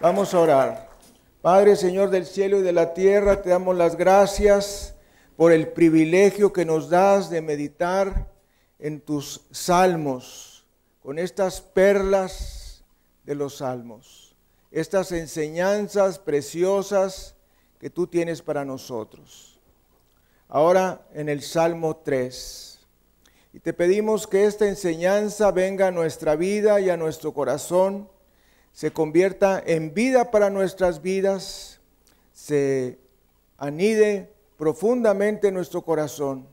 Vamos a orar. Padre, Señor del cielo y de la tierra, te damos las gracias por el privilegio que nos das de meditar en tus salmos, con estas perlas de los salmos, estas enseñanzas preciosas que tú tienes para nosotros. Ahora en el Salmo 3. Y te pedimos que esta enseñanza venga a nuestra vida y a nuestro corazón se convierta en vida para nuestras vidas, se anide profundamente en nuestro corazón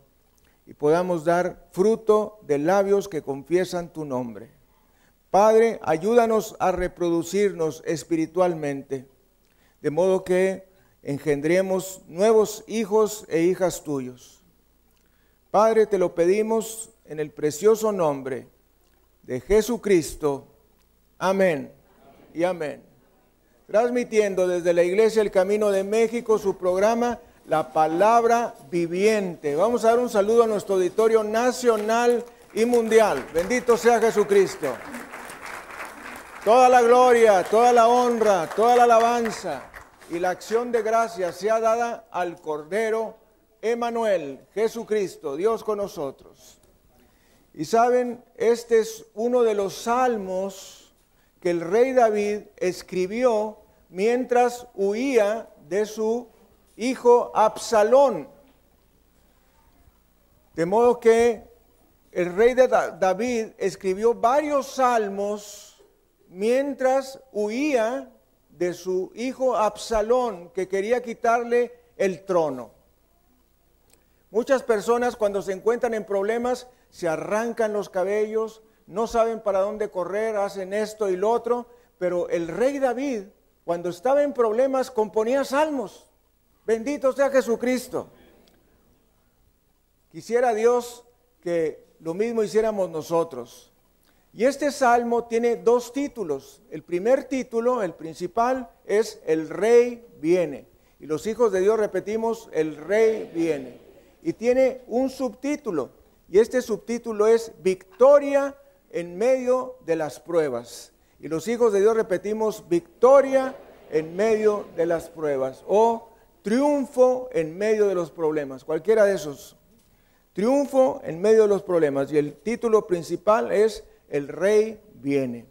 y podamos dar fruto de labios que confiesan tu nombre. Padre, ayúdanos a reproducirnos espiritualmente, de modo que engendremos nuevos hijos e hijas tuyos. Padre, te lo pedimos en el precioso nombre de Jesucristo. Amén y amén. Transmitiendo desde la Iglesia El Camino de México su programa La Palabra Viviente. Vamos a dar un saludo a nuestro auditorio nacional y mundial. Bendito sea Jesucristo. Toda la gloria, toda la honra, toda la alabanza y la acción de gracia sea dada al Cordero Emanuel, Jesucristo, Dios con nosotros. Y saben, este es uno de los salmos que el rey David escribió mientras huía de su hijo Absalón. De modo que el rey de David escribió varios salmos mientras huía de su hijo Absalón, que quería quitarle el trono. Muchas personas cuando se encuentran en problemas se arrancan los cabellos, no saben para dónde correr, hacen esto y lo otro, pero el rey David, cuando estaba en problemas, componía salmos. Bendito sea Jesucristo. Quisiera Dios que lo mismo hiciéramos nosotros. Y este salmo tiene dos títulos. El primer título, el principal, es El rey viene. Y los hijos de Dios repetimos, El rey viene. Y tiene un subtítulo. Y este subtítulo es Victoria en medio de las pruebas. Y los hijos de Dios repetimos victoria en medio de las pruebas o triunfo en medio de los problemas, cualquiera de esos. Triunfo en medio de los problemas. Y el título principal es El Rey viene.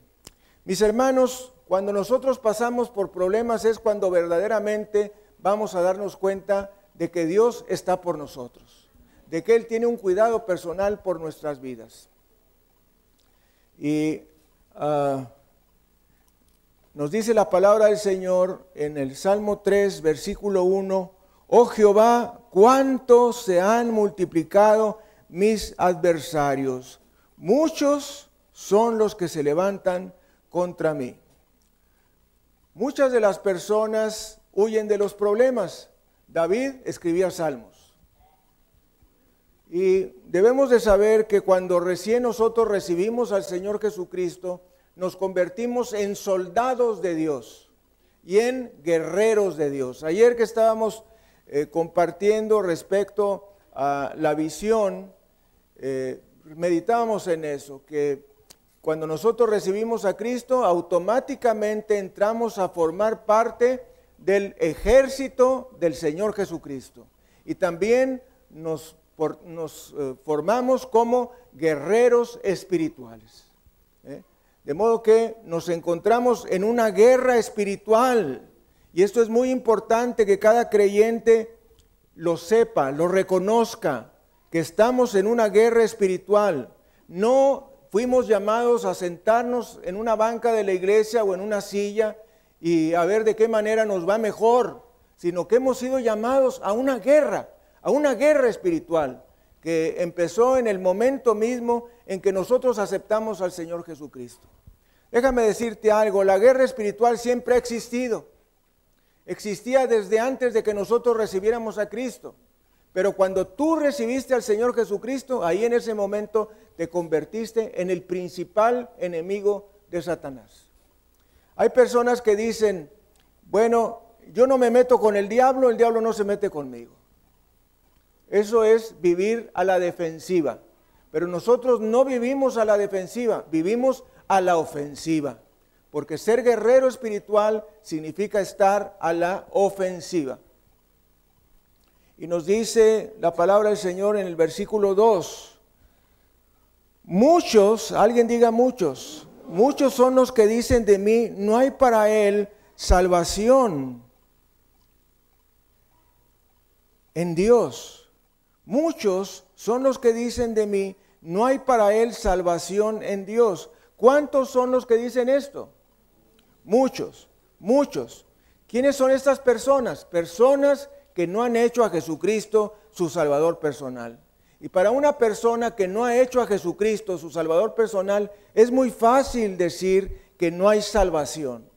Mis hermanos, cuando nosotros pasamos por problemas es cuando verdaderamente vamos a darnos cuenta de que Dios está por nosotros, de que Él tiene un cuidado personal por nuestras vidas. Y ah, nos dice la palabra del Señor en el Salmo 3, versículo 1, oh Jehová, cuánto se han multiplicado mis adversarios. Muchos son los que se levantan contra mí. Muchas de las personas huyen de los problemas. David escribía salmos. Y debemos de saber que cuando recién nosotros recibimos al Señor Jesucristo, nos convertimos en soldados de Dios y en guerreros de Dios. Ayer que estábamos eh, compartiendo respecto a la visión, eh, meditábamos en eso, que cuando nosotros recibimos a Cristo, automáticamente entramos a formar parte del ejército del Señor Jesucristo. Y también nos nos eh, formamos como guerreros espirituales. ¿eh? De modo que nos encontramos en una guerra espiritual. Y esto es muy importante que cada creyente lo sepa, lo reconozca, que estamos en una guerra espiritual. No fuimos llamados a sentarnos en una banca de la iglesia o en una silla y a ver de qué manera nos va mejor, sino que hemos sido llamados a una guerra a una guerra espiritual que empezó en el momento mismo en que nosotros aceptamos al Señor Jesucristo. Déjame decirte algo, la guerra espiritual siempre ha existido. Existía desde antes de que nosotros recibiéramos a Cristo. Pero cuando tú recibiste al Señor Jesucristo, ahí en ese momento te convertiste en el principal enemigo de Satanás. Hay personas que dicen, bueno, yo no me meto con el diablo, el diablo no se mete conmigo. Eso es vivir a la defensiva. Pero nosotros no vivimos a la defensiva, vivimos a la ofensiva. porque ser guerrero espiritual significa estar a la ofensiva. Y nos dice la palabra del Señor en el versículo 2, muchos, alguien diga muchos, muchos son los que dicen de mí, no hay para él salvación en Dios. Muchos son los que dicen de mí, no hay para él salvación en Dios. ¿Cuántos son los que dicen esto? Muchos, muchos. ¿Quiénes son estas personas? Personas que no han hecho a Jesucristo su Salvador personal. Y para una persona que no ha hecho a Jesucristo su Salvador personal, es muy fácil decir que no hay salvación.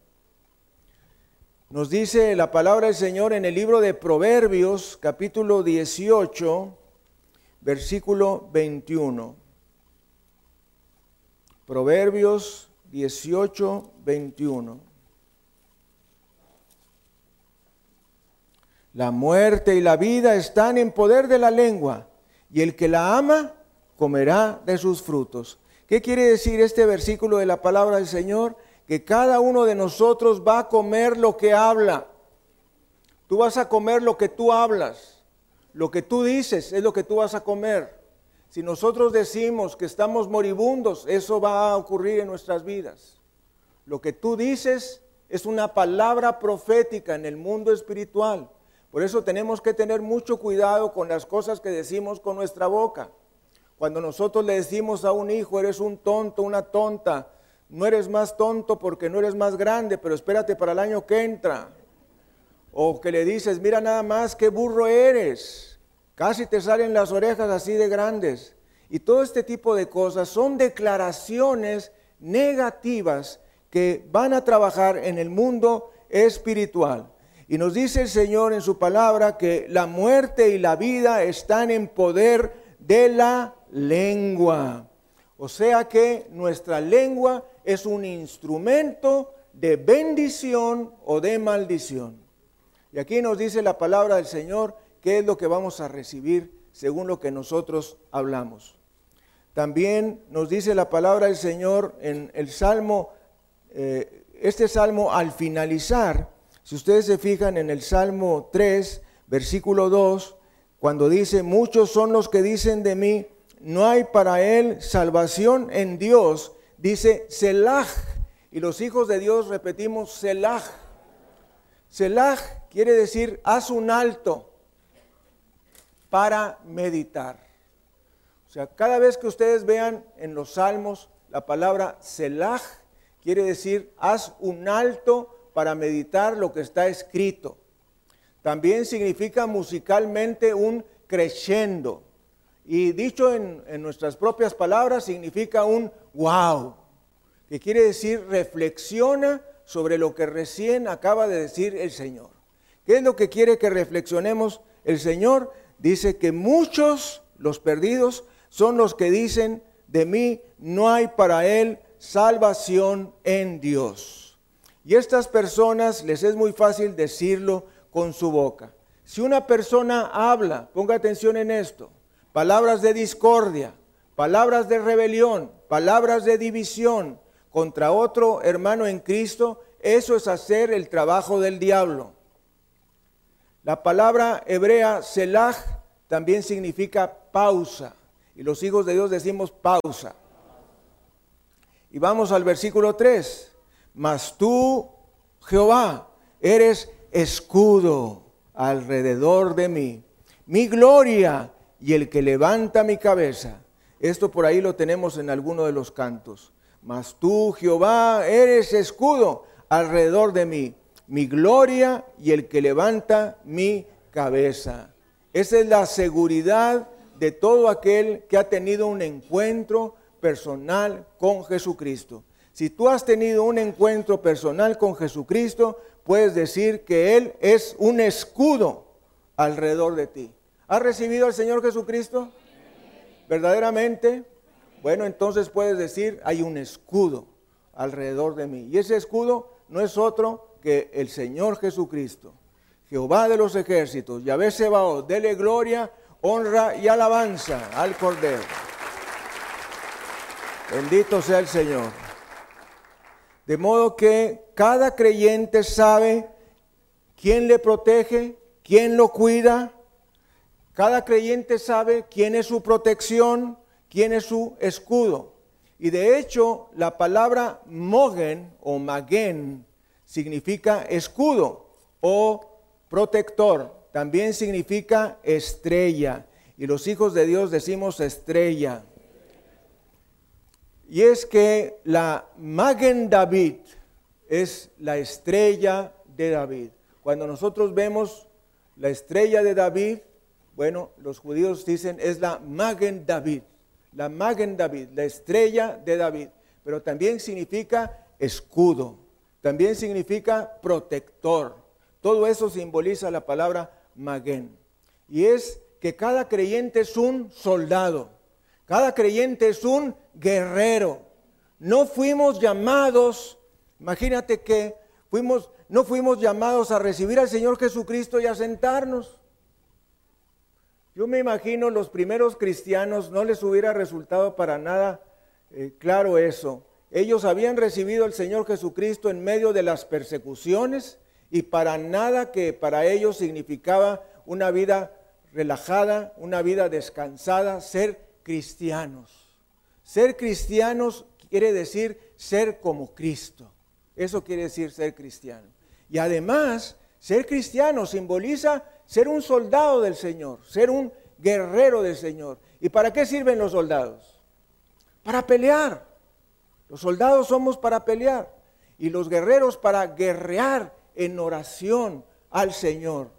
Nos dice la palabra del Señor en el libro de Proverbios, capítulo 18, versículo 21. Proverbios 18, 21. La muerte y la vida están en poder de la lengua, y el que la ama comerá de sus frutos. ¿Qué quiere decir este versículo de la palabra del Señor? que cada uno de nosotros va a comer lo que habla. Tú vas a comer lo que tú hablas. Lo que tú dices es lo que tú vas a comer. Si nosotros decimos que estamos moribundos, eso va a ocurrir en nuestras vidas. Lo que tú dices es una palabra profética en el mundo espiritual. Por eso tenemos que tener mucho cuidado con las cosas que decimos con nuestra boca. Cuando nosotros le decimos a un hijo, eres un tonto, una tonta, no eres más tonto porque no eres más grande, pero espérate para el año que entra. O que le dices, mira nada más qué burro eres. Casi te salen las orejas así de grandes. Y todo este tipo de cosas son declaraciones negativas que van a trabajar en el mundo espiritual. Y nos dice el Señor en su palabra que la muerte y la vida están en poder de la lengua. O sea que nuestra lengua es un instrumento de bendición o de maldición. Y aquí nos dice la palabra del Señor qué es lo que vamos a recibir según lo que nosotros hablamos. También nos dice la palabra del Señor en el Salmo, eh, este Salmo al finalizar, si ustedes se fijan en el Salmo 3, versículo 2, cuando dice, muchos son los que dicen de mí, no hay para él salvación en Dios, dice Selah. Y los hijos de Dios repetimos Selah. Selah quiere decir haz un alto para meditar. O sea, cada vez que ustedes vean en los salmos la palabra Selah, quiere decir haz un alto para meditar lo que está escrito. También significa musicalmente un crescendo. Y dicho en, nuestras propias palabras, significa un wow, que quiere decir reflexiona sobre lo que recién acaba de decir el Señor. ¿Qué es lo que quiere que reflexionemos? El Señor dice que muchos, los perdidos, son los que dicen, de mí no hay para él salvación en Dios. Y estas personas les es muy fácil decirlo con su boca. Si una persona habla, ponga atención en esto, palabras de discordia, palabras de rebelión, palabras de división contra otro hermano en Cristo, eso es hacer el trabajo del diablo. La palabra hebrea selah también significa pausa. Y los hijos de Dios decimos pausa. Y vamos al versículo 3. Mas tú, Jehová, eres escudo alrededor de mí, mi gloria y el que levanta mi cabeza. Esto por ahí lo tenemos en alguno de los cantos. Mas tú, Jehová, eres escudo alrededor de mí, mi gloria y el que levanta mi cabeza. Esa es la seguridad de todo aquel que ha tenido un encuentro personal con Jesucristo. Si tú has tenido un encuentro personal con Jesucristo, puedes decir que Él es un escudo alrededor de ti. ¿Has recibido al Señor Jesucristo? verdaderamente, bueno, entonces puedes decir, hay un escudo alrededor de mí. Y ese escudo no es otro que el Señor Jesucristo, Jehová de los ejércitos, Yahvé Sebaot, dele gloria, honra y alabanza al Cordero. Bendito sea el Señor. De modo que cada creyente sabe quién le protege, quién lo cuida. Cada creyente sabe quién es su protección, quién es su escudo. Y de hecho, la palabra mogen o magen significa escudo o protector. También significa estrella. Y los hijos de Dios decimos estrella. Y es que la Magen David es la estrella de David. Cuando nosotros vemos la estrella de David, bueno, los judíos dicen es la Magen David, la Magen David, la estrella de David. Pero también significa escudo, también significa protector. Todo eso simboliza la palabra Magen. Y es que cada creyente es un soldado. Cada creyente es un guerrero. No fuimos llamados, imagínate que fuimos, no fuimos llamados a recibir al Señor Jesucristo y a sentarnos. Yo me imagino los primeros cristianos no les hubiera resultado para nada eh, claro eso. Ellos habían recibido al Señor Jesucristo en medio de las persecuciones y para nada que para ellos significaba una vida relajada, una vida descansada, ser cristianos. Ser cristianos quiere decir ser como Cristo. Eso quiere decir ser cristiano. Y además, ser cristiano simboliza ser un soldado del Señor, ser un guerrero del Señor. ¿Y para qué sirven los soldados? Para pelear. Los soldados somos para pelear y los guerreros para guerrear en oración al Señor.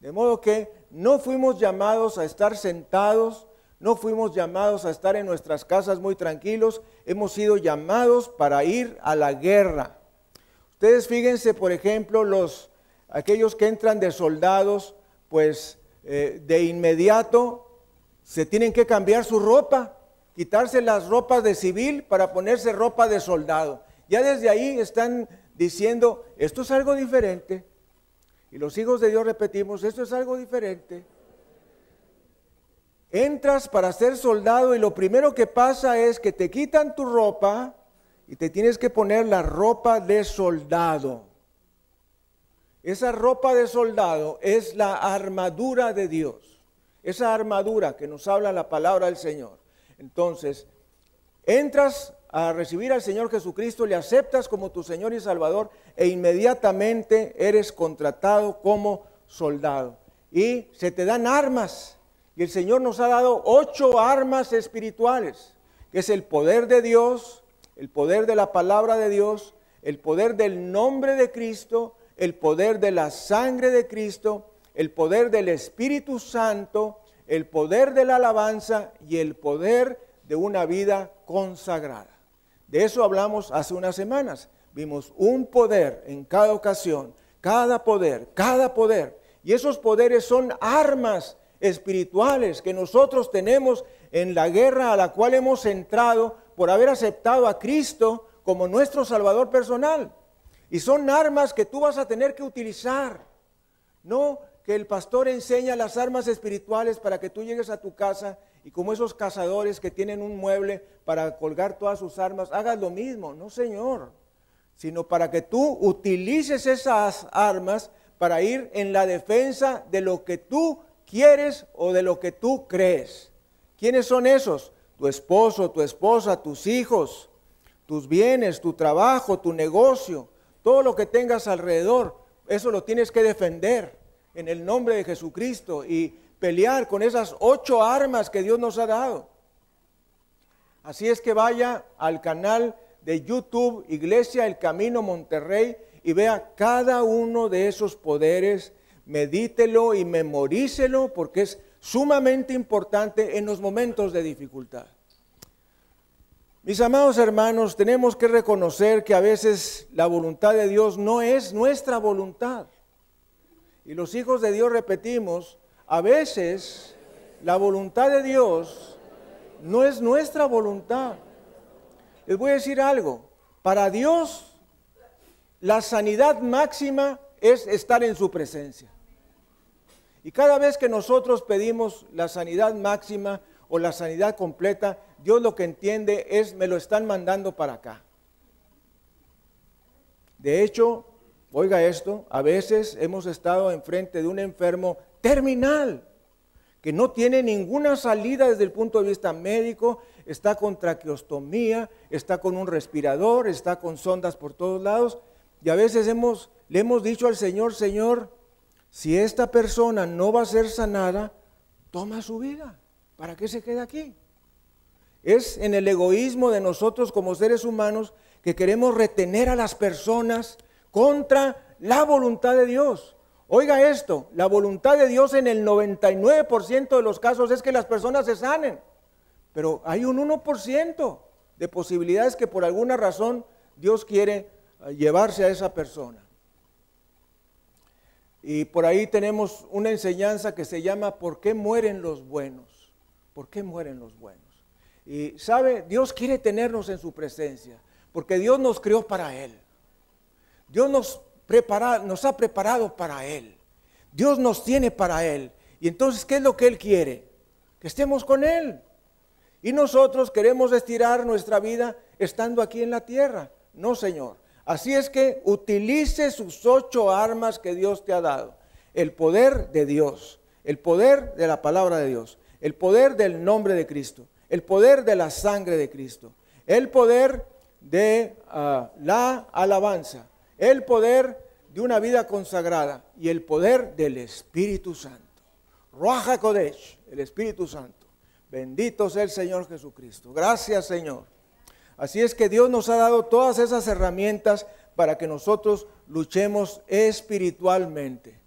De modo que no fuimos llamados a estar sentados no fuimos llamados a estar en nuestras casas muy tranquilos, hemos sido llamados para ir a la guerra. Ustedes fíjense, por ejemplo, los aquellos que entran de soldados, pues eh, de inmediato se tienen que cambiar su ropa, quitarse las ropas de civil para ponerse ropa de soldado. Ya desde ahí están diciendo, esto es algo diferente. Y los hijos de Dios repetimos, esto es algo diferente. Entras para ser soldado y lo primero que pasa es que te quitan tu ropa y te tienes que poner la ropa de soldado. Esa ropa de soldado es la armadura de Dios. Esa armadura que nos habla la palabra del Señor. Entonces, entras a recibir al Señor Jesucristo, le aceptas como tu Señor y Salvador e inmediatamente eres contratado como soldado. Y se te dan armas y el Señor nos ha dado ocho armas espirituales, que es el poder de Dios, el poder de la palabra de Dios, el poder del nombre de Cristo, el poder de la sangre de Cristo, el poder del Espíritu Santo, el poder de la alabanza y el poder de una vida consagrada. De eso hablamos hace unas semanas. Vimos un poder en cada ocasión, cada poder, cada poder. Y esos poderes son armas espirituales que nosotros tenemos en la guerra a la cual hemos entrado por haber aceptado a Cristo como nuestro Salvador personal. Y son armas que tú vas a tener que utilizar. No que el pastor enseña las armas espirituales para que tú llegues a tu casa y como esos cazadores que tienen un mueble para colgar todas sus armas, hagas lo mismo. No, Señor. Sino para que tú utilices esas armas para ir en la defensa de lo que tú quieres o de lo que tú crees. ¿Quiénes son esos? Tu esposo, tu esposa, tus hijos, tus bienes, tu trabajo, tu negocio, todo lo que tengas alrededor. Eso lo tienes que defender en el nombre de Jesucristo y pelear con esas ocho armas que Dios nos ha dado. Así es que vaya al canal de YouTube Iglesia El Camino Monterrey y vea cada uno de esos poderes medítelo y memorícelo porque es sumamente importante en los momentos de dificultad. Mis amados hermanos, tenemos que reconocer que a veces la voluntad de Dios no es nuestra voluntad. Y los hijos de Dios repetimos, a veces la voluntad de Dios no es nuestra voluntad. Les voy a decir algo, para Dios la sanidad máxima es estar en su presencia. Y cada vez que nosotros pedimos la sanidad máxima o la sanidad completa, Dios lo que entiende es me lo están mandando para acá. De hecho, oiga esto, a veces hemos estado enfrente de un enfermo terminal que no tiene ninguna salida desde el punto de vista médico, está con traqueostomía, está con un respirador, está con sondas por todos lados. Y a veces hemos, le hemos dicho al Señor, Señor, si esta persona no va a ser sanada, toma su vida. ¿Para qué se queda aquí? Es en el egoísmo de nosotros como seres humanos que queremos retener a las personas contra la voluntad de Dios. Oiga esto, la voluntad de Dios en el 99% de los casos es que las personas se sanen, pero hay un 1% de posibilidades que por alguna razón Dios quiere eh, llevarse a esa persona. Y por ahí tenemos una enseñanza que se llama ¿por qué mueren los buenos? ¿Por qué mueren los buenos? Y sabe, Dios quiere tenernos en su presencia, porque Dios nos creó para Él. Dios nos nos ha preparado para Él. Dios nos tiene para Él. Y entonces, ¿qué es lo que Él quiere? Que estemos con Él. Y nosotros queremos estirar nuestra vida estando aquí en la tierra. No, Señor. Así es que utilice sus ocho armas que Dios te ha dado. El poder de Dios, el poder de la palabra de Dios, el poder del nombre de Cristo, el poder de la sangre de Cristo, el poder de ah, la alabanza, el poder de una vida consagrada y el poder del Espíritu Santo. Ruaja Kodesh, el Espíritu Santo. Bendito sea el Señor Jesucristo. Gracias, Señor. Así es que Dios nos ha dado todas esas herramientas para que nosotros luchemos espiritualmente.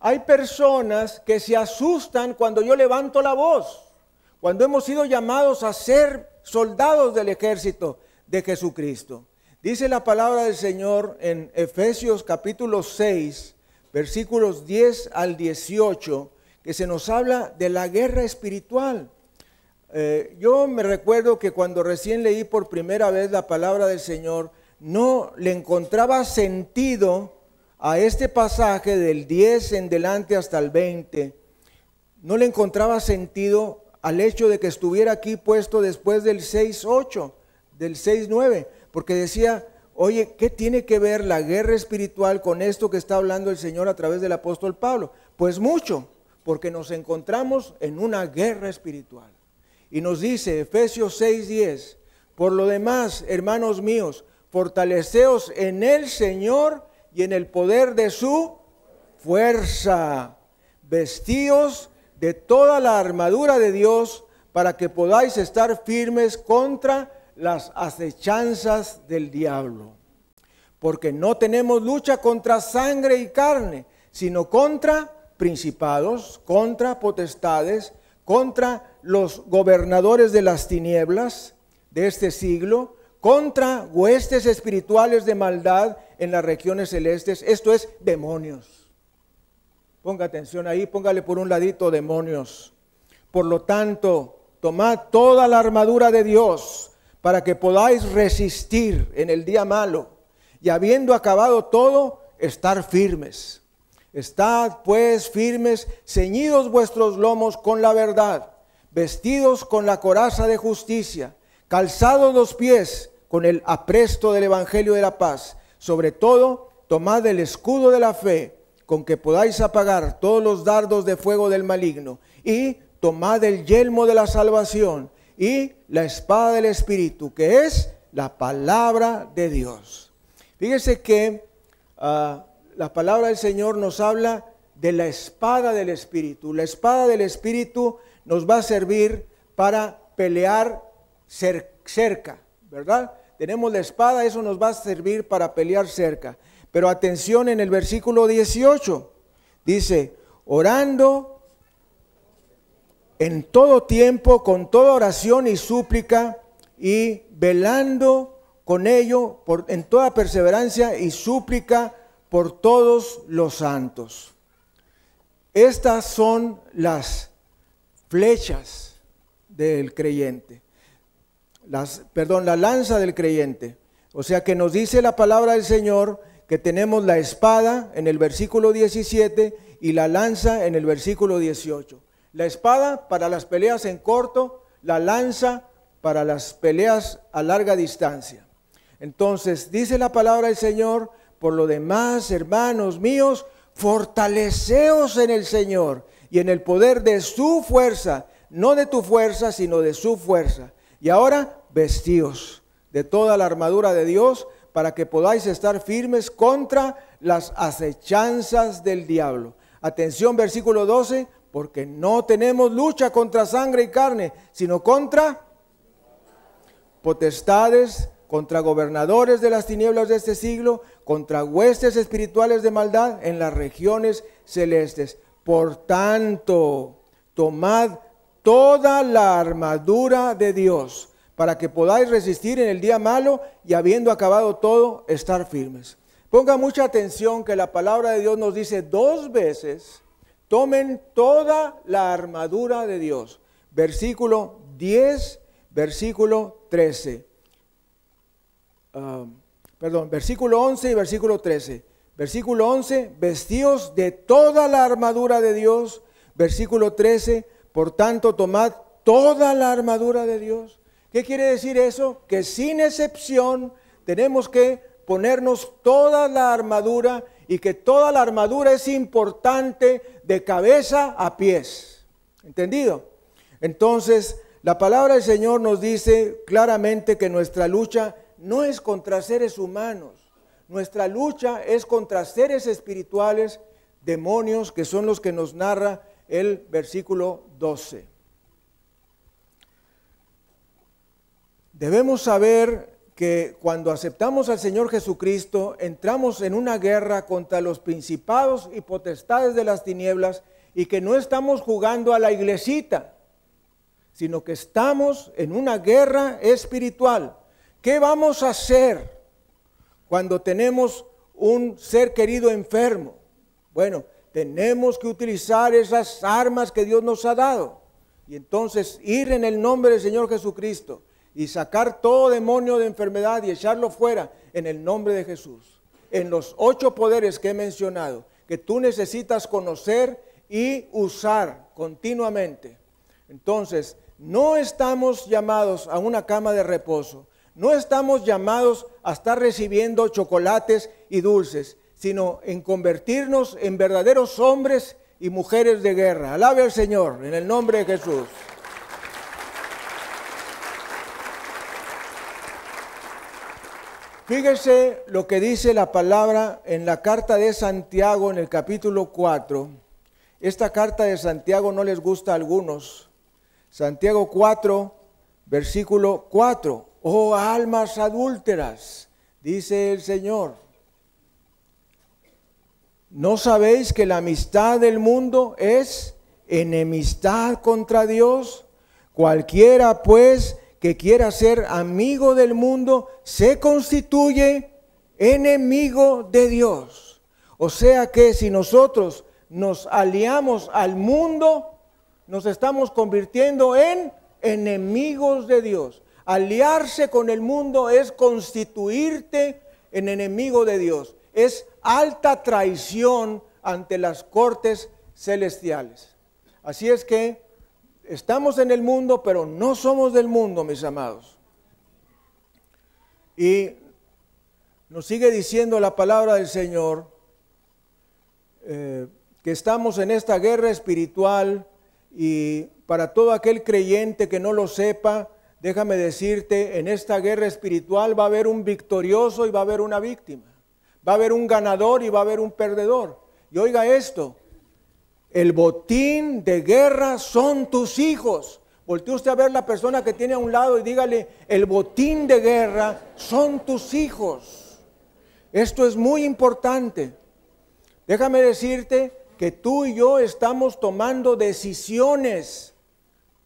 Hay personas que se asustan cuando yo levanto la voz, cuando hemos sido llamados a ser soldados del ejército de Jesucristo. Dice la palabra del Señor en Efesios capítulo 6, versículos 10 al 18, que se nos habla de la guerra espiritual. Eh, yo me recuerdo que cuando recién leí por primera vez la palabra del Señor, no le encontraba sentido a este pasaje del 10 en delante hasta el 20. No le encontraba sentido al hecho de que estuviera aquí puesto después del 6.8, del 6.9 porque decía, oye, ¿qué tiene que ver la guerra espiritual con esto que está hablando el Señor a través del apóstol Pablo? Pues mucho, porque nos encontramos en una guerra espiritual. Y nos dice Efesios 6:10, por lo demás, hermanos míos, fortaleceos en el Señor y en el poder de su fuerza. Vestíos de toda la armadura de Dios para que podáis estar firmes contra las acechanzas del diablo. Porque no tenemos lucha contra sangre y carne, sino contra principados, contra potestades, contra los gobernadores de las tinieblas de este siglo, contra huestes espirituales de maldad en las regiones celestes, esto es demonios. Ponga atención ahí, póngale por un ladito demonios. Por lo tanto, tomad toda la armadura de Dios para que podáis resistir en el día malo y habiendo acabado todo, estar firmes. Estad pues firmes, ceñidos vuestros lomos con la verdad, vestidos con la coraza de justicia, calzados los pies con el apresto del Evangelio de la paz. Sobre todo, tomad el escudo de la fe, con que podáis apagar todos los dardos de fuego del maligno, y tomad el yelmo de la salvación y la espada del Espíritu, que es la palabra de Dios. Fíjese que ah, la palabra del Señor nos habla de la espada del Espíritu. La espada del Espíritu nos va a servir para pelear cerca, ¿verdad? Tenemos la espada, eso nos va a servir para pelear cerca. Pero atención en el versículo 18, dice, orando en todo tiempo, con toda oración y súplica, y velando con ello por, en toda perseverancia y súplica por todos los santos. Estas son las flechas del creyente. Las, perdón, la lanza del creyente. O sea que nos dice la palabra del Señor que tenemos la espada en el versículo 17 y la lanza en el versículo 18. La espada para las peleas en corto, la lanza para las peleas a larga distancia. Entonces, dice la palabra del Señor, por lo demás, hermanos míos, fortaleceos en el Señor y en el poder de su fuerza, no de tu fuerza, sino de su fuerza. Y ahora, vestíos de toda la armadura de Dios para que podáis estar firmes contra las acechanzas del diablo. Atención, versículo 12, porque no tenemos lucha contra sangre y carne, sino contra potestades, contra gobernadores de las tinieblas de este siglo, contra huestes espirituales de maldad en las regiones celestes. Por tanto, tomad toda la armadura de Dios para que podáis resistir en el día malo y habiendo acabado todo, estar firmes. Ponga mucha atención que la palabra de Dios nos dice dos veces, tomen toda la armadura de Dios. Versículo 10, versículo 13. Ah, perdón, versículo 11 y versículo 13. Versículo 11, vestíos de toda la armadura de Dios. Versículo 13, por tanto, tomad toda la armadura de Dios. ¿Qué quiere decir eso? Que sin excepción tenemos que ponernos toda la armadura y que toda la armadura es importante de cabeza a pies. ¿Entendido? Entonces, la palabra del Señor nos dice claramente que nuestra lucha no es contra seres humanos, nuestra lucha es contra seres espirituales, demonios, que son los que nos narra el versículo 12. Debemos saber que cuando aceptamos al Señor Jesucristo, entramos en una guerra contra los principados y potestades de las tinieblas y que no estamos jugando a la iglesita, sino que estamos en una guerra espiritual. ¿Qué vamos a hacer cuando tenemos un ser querido enfermo? Bueno, tenemos que utilizar esas armas que Dios nos ha dado y entonces ir en el nombre del Señor Jesucristo y sacar todo demonio de enfermedad y echarlo fuera en el nombre de Jesús. En los ocho poderes que he mencionado, que tú necesitas conocer y usar continuamente. Entonces, no estamos llamados a una cama de reposo, no estamos llamados a estar recibiendo chocolates y dulces, sino en convertirnos en verdaderos hombres y mujeres de guerra. Alabe al Señor en el nombre de Jesús. Fíjese lo que dice la palabra en la carta de Santiago en el capítulo 4. Esta carta de Santiago no les gusta a algunos. Santiago 4, versículo 4. Oh almas adúlteras, dice el Señor. ¿No sabéis que la amistad del mundo es enemistad contra Dios? Cualquiera pues que quiera ser amigo del mundo se constituye enemigo de Dios. O sea que si nosotros nos aliamos al mundo, nos estamos convirtiendo en enemigos de Dios. Aliarse con el mundo es constituirte en enemigo de Dios. Es alta traición ante las cortes celestiales. Así es que Estamos en el mundo, pero no somos del mundo, mis amados. Y nos sigue diciendo la palabra del Señor eh, que estamos en esta guerra espiritual y para todo aquel creyente que no lo sepa, déjame decirte, en esta guerra espiritual va a haber un victorioso y va a haber una víctima. Va a haber un ganador y va a haber un perdedor. Y oiga esto, el botín de guerra son tus hijos. Voltee usted a ver la persona que tiene a un lado y dígale, el botín de guerra son tus hijos. Esto es muy importante. Déjame decirte que tú y yo estamos tomando decisiones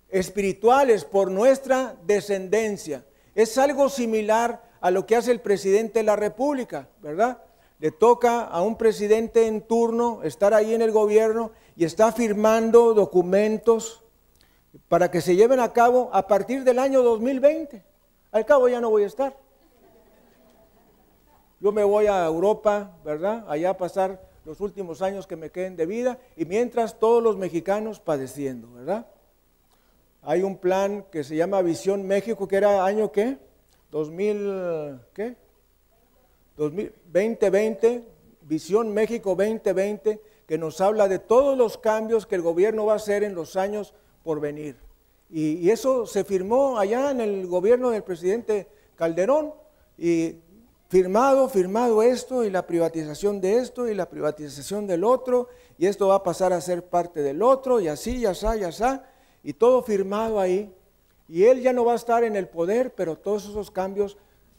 espirituales por nuestra descendencia. Es algo similar a lo que hace el presidente de la República, ¿verdad? Le toca a un presidente en turno estar ahí en el gobierno y está firmando documentos para que se lleven a cabo a partir del año 2020. Al cabo ya no voy a estar. Yo me voy a Europa, ¿verdad? Allá a pasar los últimos años que me queden de vida y mientras todos los mexicanos padeciendo, ¿verdad? Hay un plan que se llama Visión México, que era año qué? 2000, ¿qué? 2020, Visión México 2020, que nos habla de todos los cambios que el gobierno va a hacer en los años por venir. Y, y eso se firmó allá en el gobierno del presidente Calderón y firmado, firmado esto y la privatización de esto y la privatización del otro y esto va a pasar a ser parte del otro y así, ya está, ya está, y todo firmado ahí. Y él ya no va a estar en el poder, pero todos esos cambios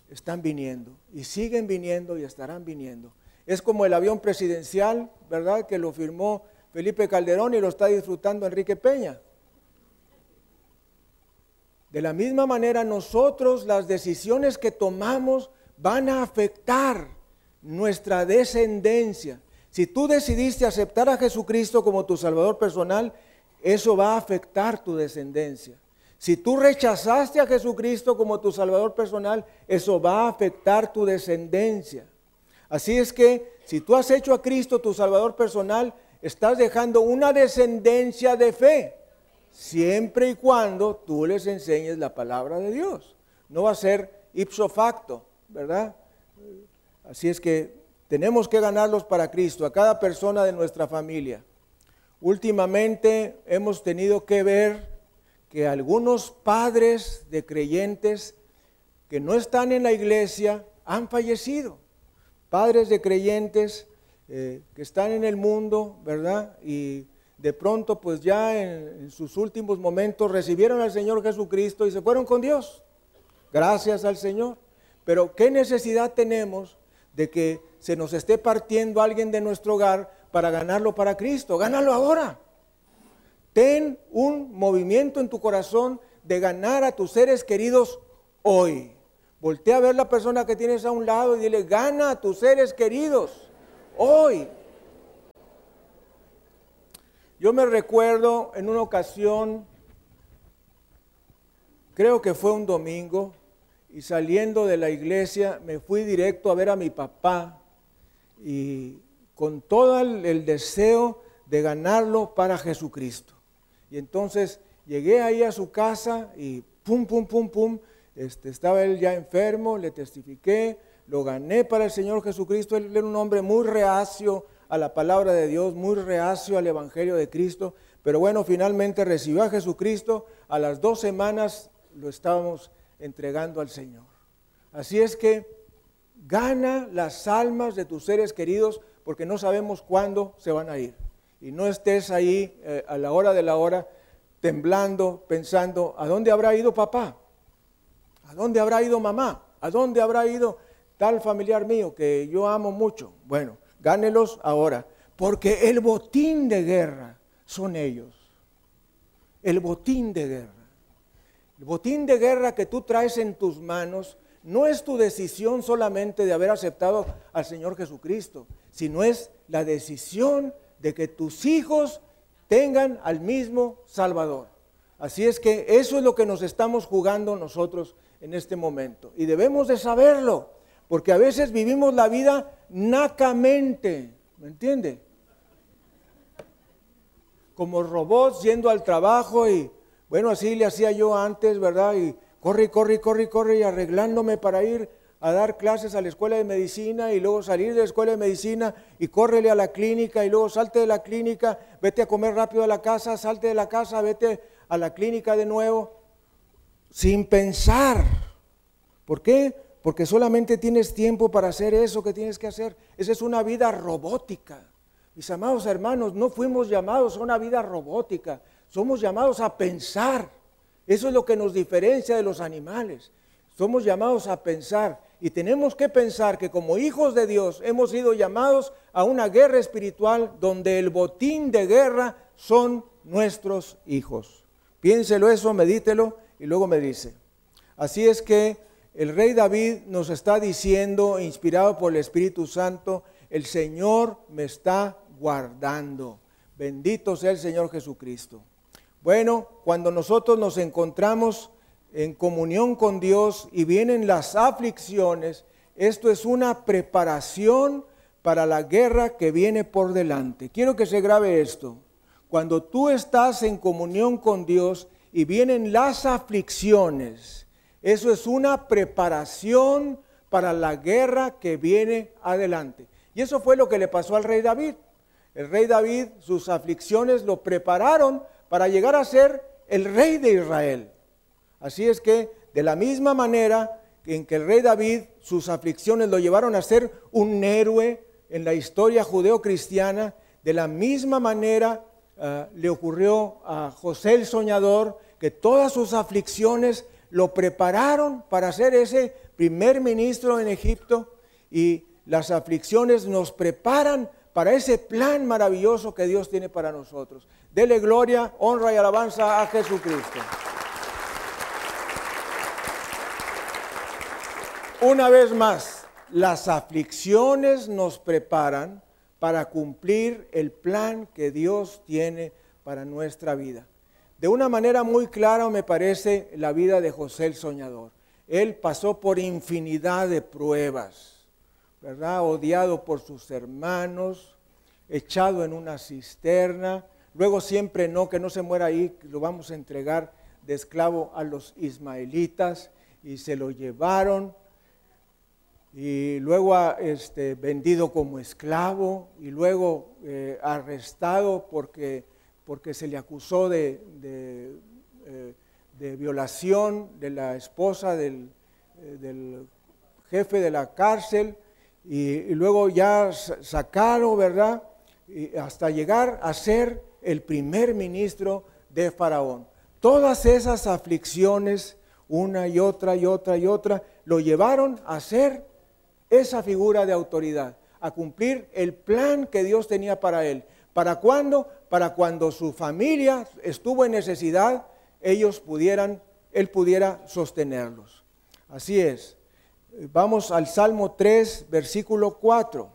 están viniendo y siguen viniendo y estarán viniendo. Es como el avión presidencial, ¿verdad? Que lo firmó Felipe Calderón y lo está disfrutando Enrique Peña. De la misma manera nosotros las decisiones que tomamos van a afectar nuestra descendencia. Si tú decidiste aceptar a Jesucristo como tu Salvador personal, eso va a afectar tu descendencia. Si tú rechazaste a Jesucristo como tu Salvador personal, eso va a afectar tu descendencia. Así es que si tú has hecho a Cristo tu Salvador personal, estás dejando una descendencia de fe siempre y cuando tú les enseñes la palabra de Dios. No va a ser ipso facto, ¿verdad? Así es que tenemos que ganarlos para Cristo, a cada persona de nuestra familia. Últimamente hemos tenido que ver que algunos padres de creyentes que no están en la iglesia han fallecido. Padres de creyentes eh, que están en el mundo, ¿verdad? Y de pronto pues ya en, sus últimos momentos recibieron al Señor Jesucristo y se fueron con Dios. Gracias al Señor. Pero ¿qué necesidad tenemos de que se nos esté partiendo alguien de nuestro hogar para ganarlo para Cristo? Gánalo ahora. Ten un movimiento en tu corazón de ganar a tus seres queridos hoy. Voltea a ver la persona que tienes a un lado y dile, gana a tus seres queridos hoy. Yo me recuerdo en una ocasión, creo que fue un domingo, y saliendo de la iglesia me fui directo a ver a mi papá y con todo el, deseo de ganarlo para Jesucristo. Y entonces llegué ahí a su casa y pum, pum, pum, pum, este, estaba él ya enfermo, le testifiqué, lo gané para el Señor Jesucristo, él era un hombre muy reacio a la palabra de Dios, muy reacio al Evangelio de Cristo, pero bueno, finalmente recibió a Jesucristo, a las dos semanas lo estábamos entregando al Señor. Así es que gana las almas de tus seres queridos porque no sabemos cuándo se van a ir. Y no estés ahí eh, a la hora de la hora temblando, pensando, ¿a dónde habrá ido papá? ¿A dónde habrá ido mamá? ¿A dónde habrá ido tal familiar mío que yo amo mucho? Bueno, gánelos ahora, porque el botín de guerra son ellos. El botín de guerra. El botín de guerra que tú traes en tus manos no es tu decisión solamente de haber aceptado al Señor Jesucristo, sino es la decisión de que tus hijos tengan al mismo Salvador. Así es que eso es lo que nos estamos jugando nosotros en este momento. Y debemos de saberlo. Porque a veces vivimos la vida nacamente, ¿me entiende? Como robots yendo al trabajo y, bueno, así le hacía yo antes, ¿verdad? Y corre, corre, corre, corre y arreglándome para ir a dar clases a la escuela de medicina y luego salir de la escuela de medicina y córrele a la clínica y luego salte de la clínica, vete a comer rápido a la casa, salte de la casa, vete a la clínica de nuevo, sin pensar. ¿Por qué? porque solamente tienes tiempo para hacer eso que tienes que hacer. Esa es una vida robótica. Mis amados hermanos, no fuimos llamados a una vida robótica, somos llamados a pensar. Eso es lo que nos diferencia de los animales. Somos llamados a pensar y tenemos que pensar que como hijos de Dios hemos sido llamados a una guerra espiritual donde el botín de guerra son nuestros hijos. Piénselo eso, medítelo y luego me dice. Así es que el rey David nos está diciendo, inspirado por el Espíritu Santo, el Señor me está guardando. Bendito sea el Señor Jesucristo. Bueno, cuando nosotros nos encontramos en comunión con Dios y vienen las aflicciones, esto es una preparación para la guerra que viene por delante. Quiero que se grabe esto. Cuando tú estás en comunión con Dios y vienen las aflicciones, eso es una preparación para la guerra que viene adelante. Y eso fue lo que le pasó al rey David. El rey David, sus aflicciones lo prepararon para llegar a ser el rey de Israel. Así es que, de la misma manera en que el rey David, sus aflicciones lo llevaron a ser un héroe en la historia judeo-cristiana, de la misma manera ah, le ocurrió a José el soñador, que todas sus aflicciones lo prepararon para ser ese primer ministro en Egipto y las aflicciones nos preparan para ese plan maravilloso que Dios tiene para nosotros. Dele gloria, honra y alabanza a Jesucristo. Una vez más, las aflicciones nos preparan para cumplir el plan que Dios tiene para nuestra vida. De una manera muy clara me parece la vida de José el Soñador. Él pasó por infinidad de pruebas, ¿verdad? Odiado por sus hermanos, echado en una cisterna, luego siempre no, que no se muera ahí, lo vamos a entregar de esclavo a los ismaelitas y se lo llevaron y luego este, vendido como esclavo y luego eh, arrestado porque, porque se le acusó de, de, eh, violación de la esposa del, eh, del, jefe de la cárcel y, luego ya sacaron, ¿verdad? Hasta llegar a ser el primer ministro de Faraón. Todas esas aflicciones, una y otra y otra y otra, lo llevaron a ser esa figura de autoridad, a cumplir el plan que Dios tenía para él. ¿Para cuándo? Para cuando su familia estuvo en necesidad, ellos pudieran, él pudiera sostenerlos. Así es. Vamos al Salmo 3, versículo 4.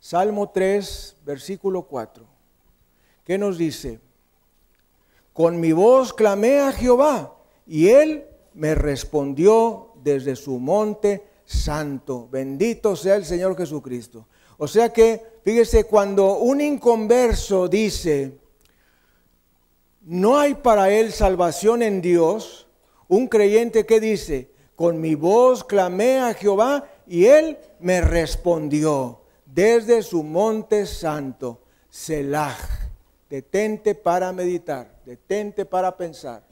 Salmo 3, versículo 4. ¿Qué nos dice? Con mi voz clamé a Jehová y él me respondió desde su monte santo. Bendito sea el Señor Jesucristo. O sea que, fíjese, cuando un inconverso dice, no hay para él salvación en Dios, un creyente que dice, con mi voz clamé a Jehová y él me respondió desde su monte santo, Selah. Detente para meditar, detente para pensar.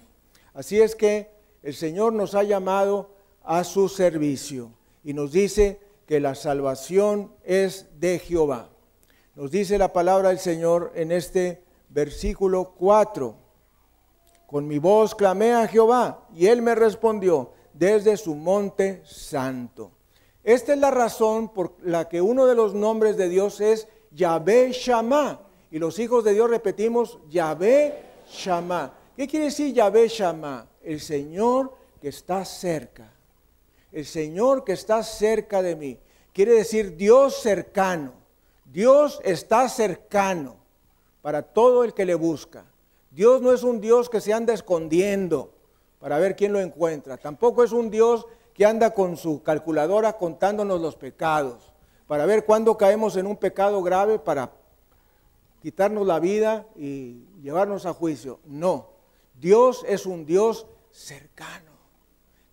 Así es que el Señor nos ha llamado a su servicio y nos dice que la salvación es de Jehová. Nos dice la palabra del Señor en este versículo 4. Con mi voz clamé a Jehová y él me respondió desde su monte santo. Esta es la razón por la que uno de los nombres de Dios es Yahvé Shammah. Y los hijos de Dios repetimos Yahvé Shammah. ¿Qué quiere decir Yahvé Shammah? El Señor que está cerca el Señor que está cerca de mí. Quiere decir Dios cercano. Dios está cercano para todo el que le busca. Dios no es un Dios que se anda escondiendo para ver quién lo encuentra. Tampoco es un Dios que anda con su calculadora contándonos los pecados para ver cuándo caemos en un pecado grave para quitarnos la vida y llevarnos a juicio. No, Dios es un Dios cercano,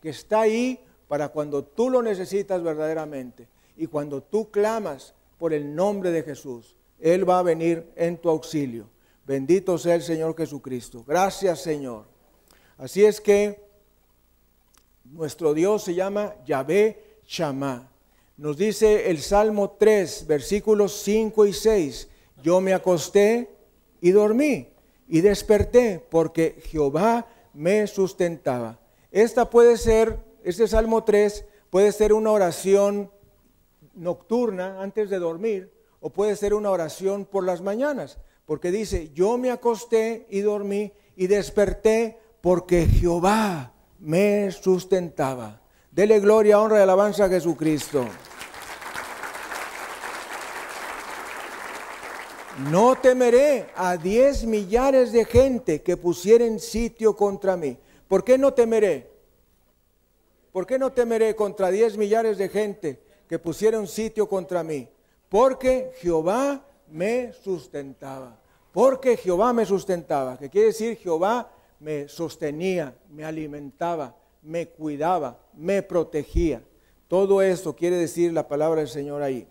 que está ahí para cuando tú lo necesitas verdaderamente y cuando tú clamas por el nombre de Jesús, Él va a venir en tu auxilio. Bendito sea el Señor Jesucristo. Gracias Señor. Así es que nuestro Dios se llama Yahvé Shammah. Nos dice el Salmo 3, versículos 5 y 6. Yo me acosté y dormí y desperté porque Jehová me sustentaba. Esta puede ser este Salmo 3 puede ser una oración nocturna antes de dormir o puede ser una oración por las mañanas, porque dice, yo me acosté y dormí y desperté porque Jehová me sustentaba. Dele gloria, honra y alabanza a Jesucristo. No temeré a diez millares de gente que pusieren sitio contra mí. ¿Por qué no temeré? ¿Por qué no temeré contra diez millares de gente que pusieron sitio contra mí? Porque Jehová me sustentaba. Porque Jehová me sustentaba. ¿Qué quiere decir Jehová me sostenía, me alimentaba, me cuidaba, me protegía. Todo esto quiere decir la palabra del Señor ahí.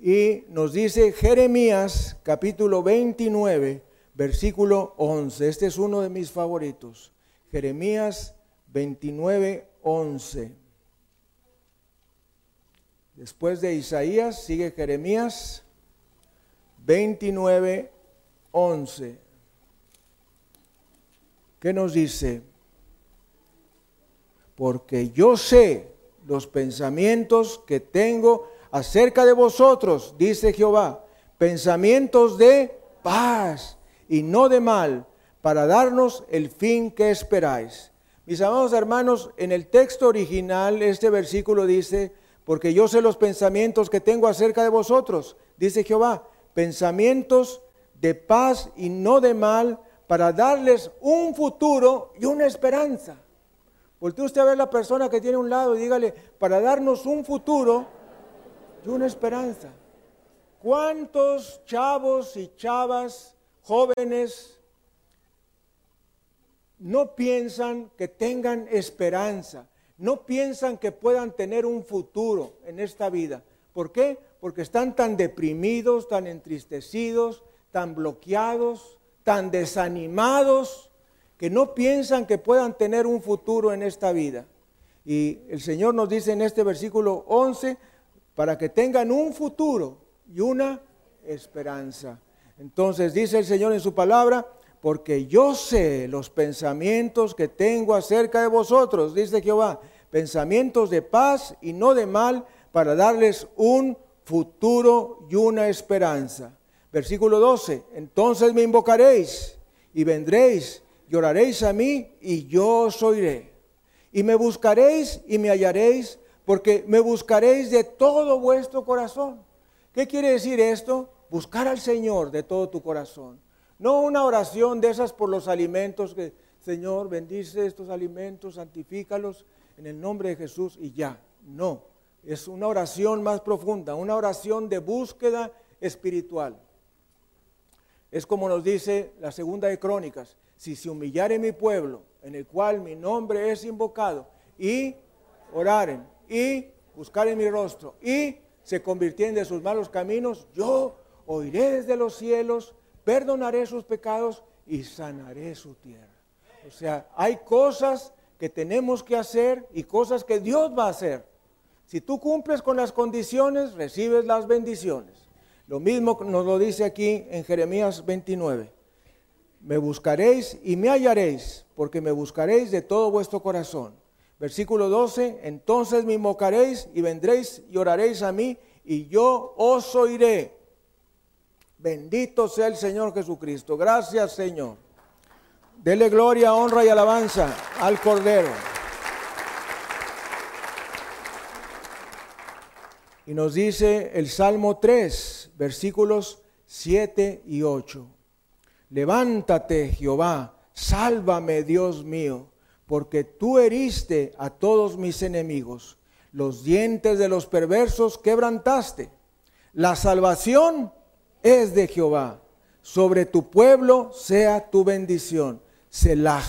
Y nos dice Jeremías capítulo 29, versículo 11. Este es uno de mis favoritos. Jeremías 29, 11. Después de Isaías sigue Jeremías 29, 11. ¿Qué nos dice? Porque yo sé los pensamientos que tengo acerca de vosotros, dice Jehová, pensamientos de paz y no de mal, para darnos el fin que esperáis. Mis amados hermanos, en el texto original este versículo dice, porque yo sé los pensamientos que tengo acerca de vosotros, dice Jehová, pensamientos de paz y no de mal, para darles un futuro y una esperanza. Voltee usted a ver la persona que tiene un lado y dígale, para darnos un futuro y una esperanza. ¿Cuántos chavos y chavas, jóvenes, no piensan que tengan esperanza? No piensan que puedan tener un futuro en esta vida. ¿Por qué? Porque están tan deprimidos, tan entristecidos, tan bloqueados, tan desanimados, que no piensan que puedan tener un futuro en esta vida. Y el Señor nos dice en este versículo 11, para que tengan un futuro y una esperanza. Entonces dice el Señor en su palabra, porque yo sé los pensamientos que tengo acerca de vosotros, dice Jehová, pensamientos de paz y no de mal, para darles un futuro y una esperanza. Versículo 12, entonces me invocaréis y vendréis, lloraréis a mí y yo os oiré. Y me buscaréis y me hallaréis, porque me buscaréis de todo vuestro corazón. ¿Qué quiere decir esto? Buscar al Señor de todo tu corazón. No una oración de esas por los alimentos que, Señor, bendice estos alimentos, santifícalos en el nombre de Jesús y ya. No, es una oración más profunda, una oración de búsqueda espiritual. Es como nos dice la segunda de Crónicas, si se humillare mi pueblo, en el cual mi nombre es invocado, y oraren, y buscaren mi rostro, y se convirtieren de sus malos caminos, yo oiré desde los cielos, perdonaré sus pecados y sanaré su tierra. O sea, hay cosas que tenemos que hacer y cosas que Dios va a hacer. Si tú cumples con las condiciones, recibes las bendiciones. Lo mismo nos lo dice aquí en Jeremías 29. Me buscaréis y me hallaréis, porque me buscaréis de todo vuestro corazón. Versículo 12, entonces me invocaréis y vendréis y oraréis a mí y yo os oiré. Bendito sea el Señor Jesucristo. Gracias Señor. Dele gloria, honra y alabanza al Cordero. Y nos dice el Salmo 3, versículos 7 y 8. Levántate, Jehová, sálvame, Dios mío, porque tú heriste a todos mis enemigos. Los dientes de los perversos quebrantaste. La salvación es de Jehová. Sobre tu pueblo sea tu bendición. Selah.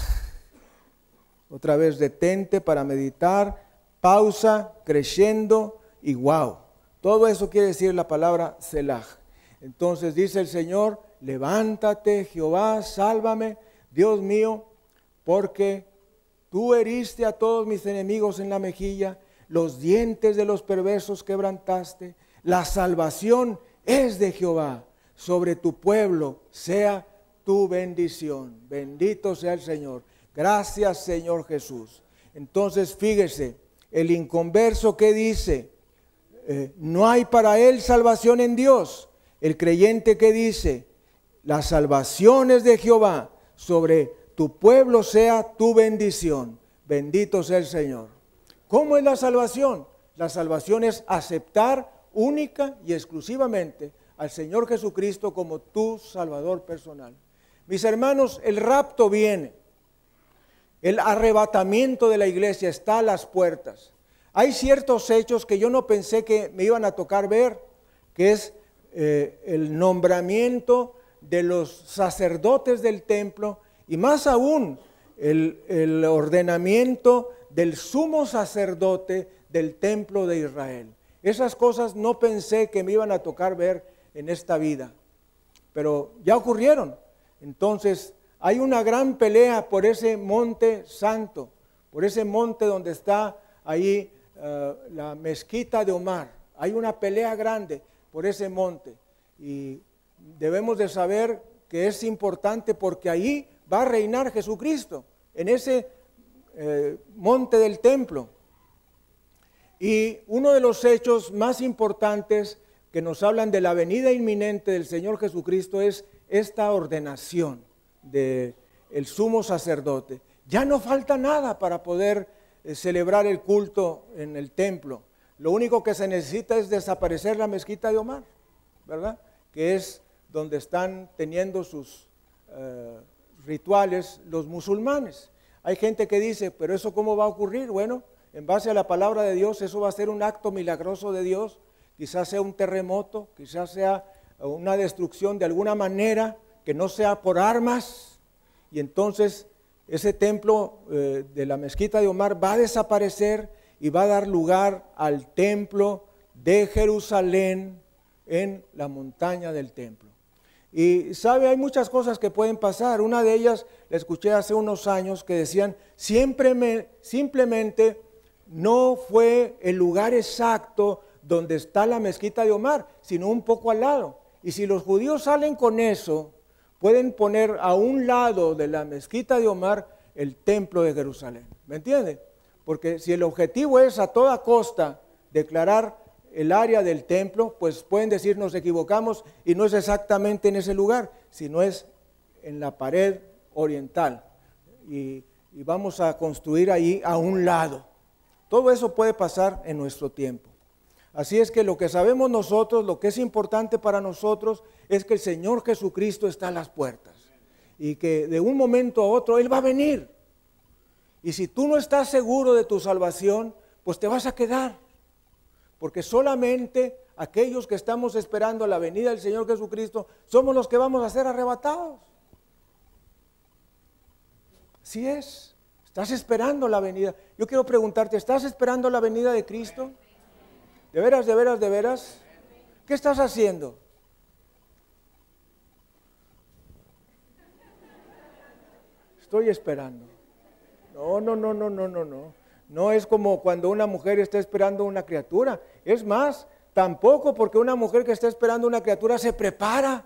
Otra vez detente para meditar, pausa, creciendo y wow. Todo eso quiere decir la palabra Selah. Entonces dice el Señor, levántate Jehová, sálvame, Dios mío, porque tú heriste a todos mis enemigos en la mejilla, los dientes de los perversos quebrantaste, la salvación es de Jehová, sobre tu pueblo sea tu bendición. Bendito sea el Señor. Gracias Señor Jesús. Entonces fíjese, el inconverso que dice, eh, no hay para él salvación en Dios. El creyente que dice, la salvación es de Jehová, sobre tu pueblo sea tu bendición. Bendito sea el Señor. ¿Cómo es la salvación? La salvación es aceptar única y exclusivamente al Señor Jesucristo como tu Salvador personal. Mis hermanos, el rapto viene. El arrebatamiento de la iglesia está a las puertas. Hay ciertos hechos que yo no pensé que me iban a tocar ver, que es eh, el nombramiento de los sacerdotes del templo y más aún el, ordenamiento del sumo sacerdote del templo de Israel. Esas cosas no pensé que me iban a tocar ver en esta vida, pero ya ocurrieron. Entonces, hay una gran pelea por ese monte santo, por ese monte donde está ahí eh, la mezquita de Omar. Hay una pelea grande por ese monte y debemos de saber que es importante porque ahí va a reinar Jesucristo, en ese eh, monte del templo. Y uno de los hechos más importantes que nos hablan de la venida inminente del Señor Jesucristo es esta ordenación del el sumo sacerdote. Ya no falta nada para poder eh, celebrar el culto en el templo. Lo único que se necesita es desaparecer la mezquita de Omar, ¿verdad? Que es donde están teniendo sus eh, rituales los musulmanes. Hay gente que dice, pero eso cómo va a ocurrir? Bueno, en base a la palabra de Dios, eso va a ser un acto milagroso de Dios quizás sea un terremoto, quizás sea una destrucción de alguna manera, que no sea por armas, y entonces ese templo eh, de la mezquita de Omar va a desaparecer y va a dar lugar al templo de Jerusalén en la montaña del templo. Y sabe, hay muchas cosas que pueden pasar. Una de ellas la escuché hace unos años que decían, siempre me, simplemente no fue el lugar exacto donde está la mezquita de Omar, sino un poco al lado. Y si los judíos salen con eso, pueden poner a un lado de la mezquita de Omar el templo de Jerusalén. ¿Me entiende? Porque si el objetivo es a toda costa declarar el área del templo, pues pueden decir nos equivocamos y no es exactamente en ese lugar, sino es en la pared oriental. Y, y vamos a construir ahí a un lado. Todo eso puede pasar en nuestro tiempo. Así es que lo que sabemos nosotros, lo que es importante para nosotros, es que el Señor Jesucristo está a las puertas y que de un momento a otro Él va a venir. Y si tú no estás seguro de tu salvación, pues te vas a quedar. Porque solamente aquellos que estamos esperando la venida del Señor Jesucristo somos los que vamos a ser arrebatados. Así es. Estás esperando la venida. Yo quiero preguntarte, ¿estás esperando la venida de Cristo? ¿De veras, de veras, de veras? ¿Qué estás haciendo? Estoy esperando. No, no, no, no, no, no, no. No es como cuando una mujer está esperando una criatura. Es más, tampoco porque una mujer que está esperando una criatura se prepara.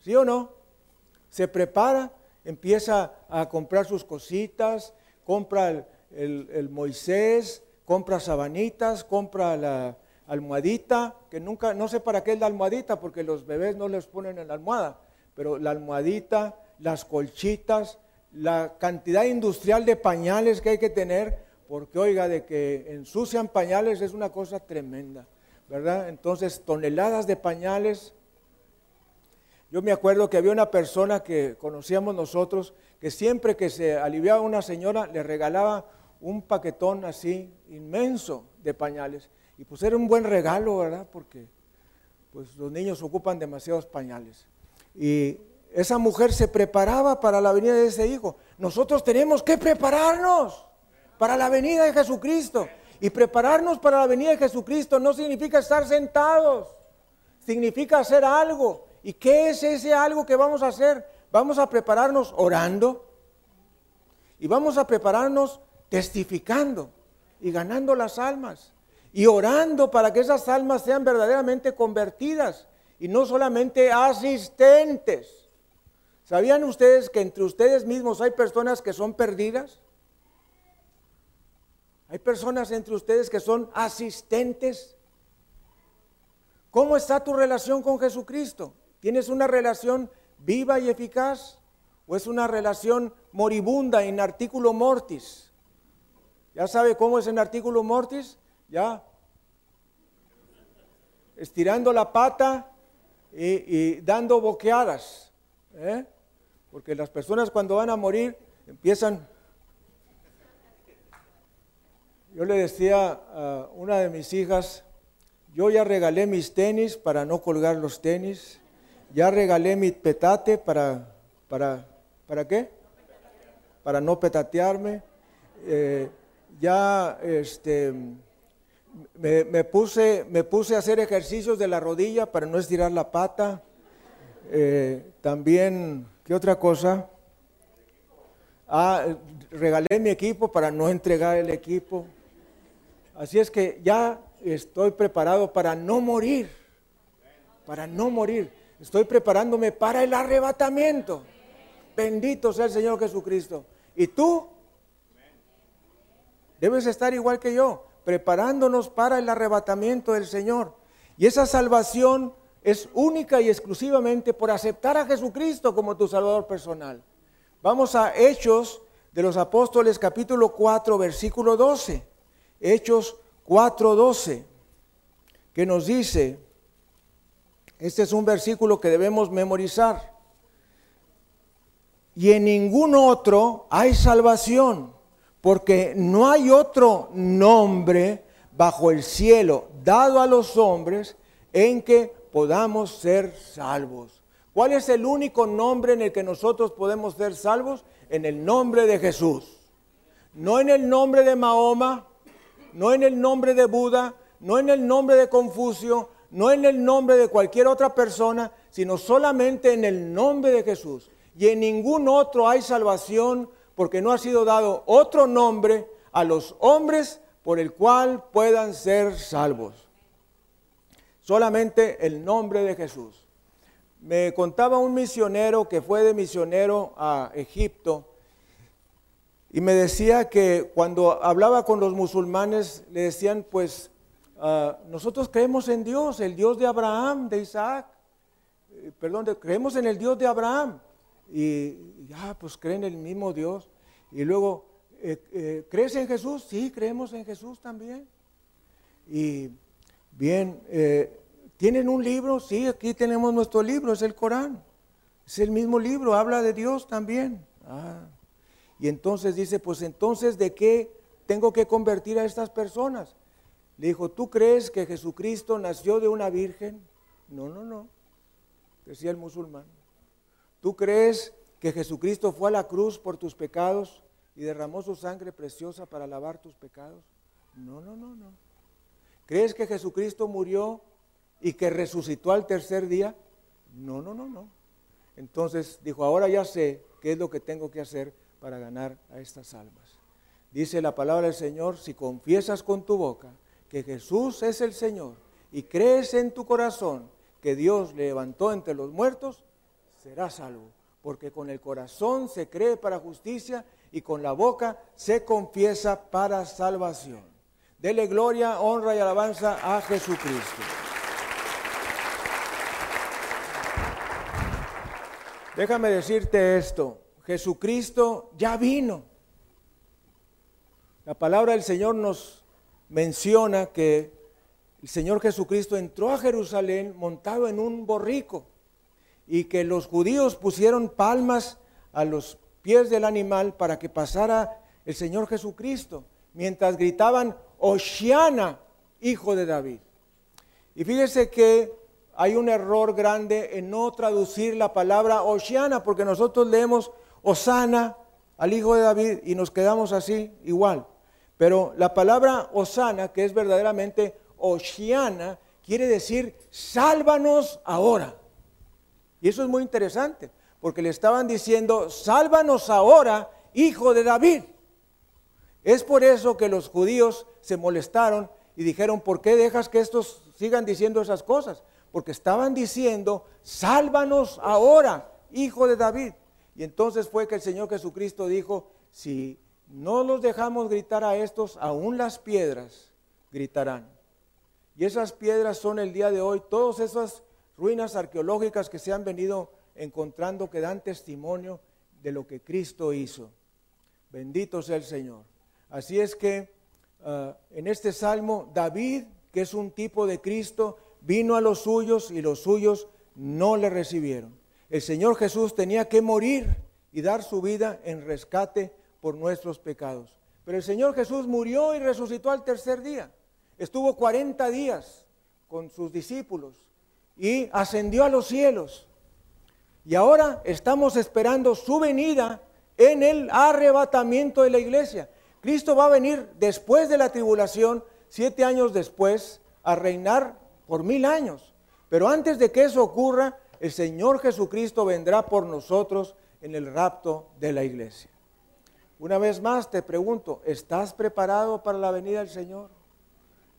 ¿Sí o no? Se prepara, empieza a comprar sus cositas, compra el, el Moisés, compra sabanitas, compra la, almohadita, que nunca, no sé para qué es la almohadita, porque los bebés no les ponen en la almohada, pero la almohadita, las colchitas, la cantidad industrial de pañales que hay que tener, porque oiga, de que ensucian pañales es una cosa tremenda, ¿verdad? Entonces, toneladas de pañales. Yo me acuerdo que había una persona que conocíamos nosotros, que siempre que se aliviaba una señora, le regalaba un paquetón así inmenso de pañales. Y pues era un buen regalo, ¿verdad? Porque pues los niños ocupan demasiados pañales. Y esa mujer se preparaba para la venida de ese hijo. Nosotros tenemos que prepararnos para la venida de Jesucristo. Y prepararnos para la venida de Jesucristo no significa estar sentados, significa hacer algo. ¿Y qué es ese algo que vamos a hacer? Vamos a prepararnos orando y vamos a prepararnos testificando y ganando las almas y orando para que esas almas sean verdaderamente convertidas y no solamente asistentes. ¿Sabían ustedes que entre ustedes mismos hay personas que son perdidas? Hay personas entre ustedes que son asistentes. ¿Cómo está tu relación con Jesucristo? ¿Tienes una relación viva y eficaz? ¿O es una relación moribunda en artículo mortis? ¿Ya sabe cómo es en artículo mortis? ya estirando la pata y, dando boqueadas. ¿eh? Porque las personas cuando van a morir empiezan... Yo le decía a una de mis hijas, yo ya regalé mis tenis para no colgar los tenis, ya regalé mi petate para, para, ¿para qué? Para no petatearme. Eh, ya este, me, puse, me puse a hacer ejercicios de la rodilla para no estirar la pata. Eh, también, ¿qué otra cosa? Ah, regalé mi equipo para no entregar el equipo. Así es que ya estoy preparado para no morir, para no morir. Estoy preparándome para el arrebatamiento. Bendito sea el Señor Jesucristo. ¿Y tú? Debes estar igual que yo, preparándonos para el arrebatamiento del Señor. Y esa salvación es única y exclusivamente por aceptar a Jesucristo como tu Salvador personal. Vamos a Hechos de los Apóstoles capítulo 4 versículo 12. Hechos 4, 12, que nos dice, este es un versículo que debemos memorizar, y en ningún otro hay salvación porque no hay otro nombre bajo el cielo dado a los hombres en que podamos ser salvos. ¿Cuál es el único nombre en el que nosotros podemos ser salvos? En el nombre de Jesús. No en el nombre de Mahoma, no en el nombre de Buda, no en el nombre de Confucio, no en el nombre de cualquier otra persona, sino solamente en el nombre de Jesús. Y en ningún otro hay salvación porque no ha sido dado otro nombre a los hombres por el cual puedan ser salvos. Solamente el nombre de Jesús. Me contaba un misionero que fue de misionero a Egipto y me decía que cuando hablaba con los musulmanes le decían, pues ah, nosotros creemos en Dios, el Dios de Abraham, de Isaac, eh, perdón, creemos en el Dios de Abraham. Y ya, pues creen en el mismo Dios. Y luego, eh, eh, ¿crees en Jesús? Sí, creemos en Jesús también. Y bien, ¿tienen un libro? Sí, aquí tenemos nuestro libro, es el Corán. Es el mismo libro, habla de Dios también. Ah. Y entonces dice, pues entonces, ¿de qué tengo que convertir a estas personas? Le dijo, ¿tú crees que Jesucristo nació de una virgen? No, no, no, decía el musulmán. ¿Tú crees que Jesucristo fue a la cruz por tus pecados y derramó su sangre preciosa para lavar tus pecados? No, no, no, no. ¿Crees que Jesucristo murió y que resucitó al tercer día? No, no, no, no. Entonces dijo, ahora ya sé qué es lo que tengo que hacer para ganar a estas almas. Dice la palabra del Señor, si confiesas con tu boca que Jesús es el Señor y crees en tu corazón que Dios le levantó entre los muertos, será salvo, porque con el corazón se cree para justicia y con la boca se confiesa para salvación. Dele gloria, honra y alabanza a Jesucristo. Déjame decirte esto, Jesucristo ya vino. La palabra del Señor nos menciona que el Señor Jesucristo entró a Jerusalén montado en un borrico y que los judíos pusieron palmas a los pies del animal para que pasara el Señor Jesucristo, mientras gritaban, Oshiana, hijo de David. Y fíjese que hay un error grande en no traducir la palabra Oshiana, porque nosotros leemos Osana al hijo de David y nos quedamos así igual. Pero la palabra Osana, que es verdaderamente Oshiana, quiere decir sálvanos ahora. Y eso es muy interesante, porque le estaban diciendo, sálvanos ahora, hijo de David. Es por eso que los judíos se molestaron y dijeron, ¿por qué dejas que estos sigan diciendo esas cosas? Porque estaban diciendo, sálvanos ahora, hijo de David. Y entonces fue que el Señor Jesucristo dijo, si no los dejamos gritar a estos, aún las piedras gritarán. Y esas piedras son el día de hoy, todos esos ruinas arqueológicas que se han venido encontrando que dan testimonio de lo que Cristo hizo. Bendito sea el Señor. Así es que ah, en este salmo, David, que es un tipo de Cristo, vino a los suyos y los suyos no le recibieron. El Señor Jesús tenía que morir y dar su vida en rescate por nuestros pecados. Pero el Señor Jesús murió y resucitó al tercer día. Estuvo 40 días con sus discípulos y ascendió a los cielos. Y ahora estamos esperando su venida en el arrebatamiento de la iglesia. Cristo va a venir después de la tribulación, siete años después a reinar por mil años. Pero antes de que eso ocurra, el Señor Jesucristo vendrá por nosotros en el rapto de la iglesia. Una vez más te pregunto, ¿estás preparado para la venida del Señor?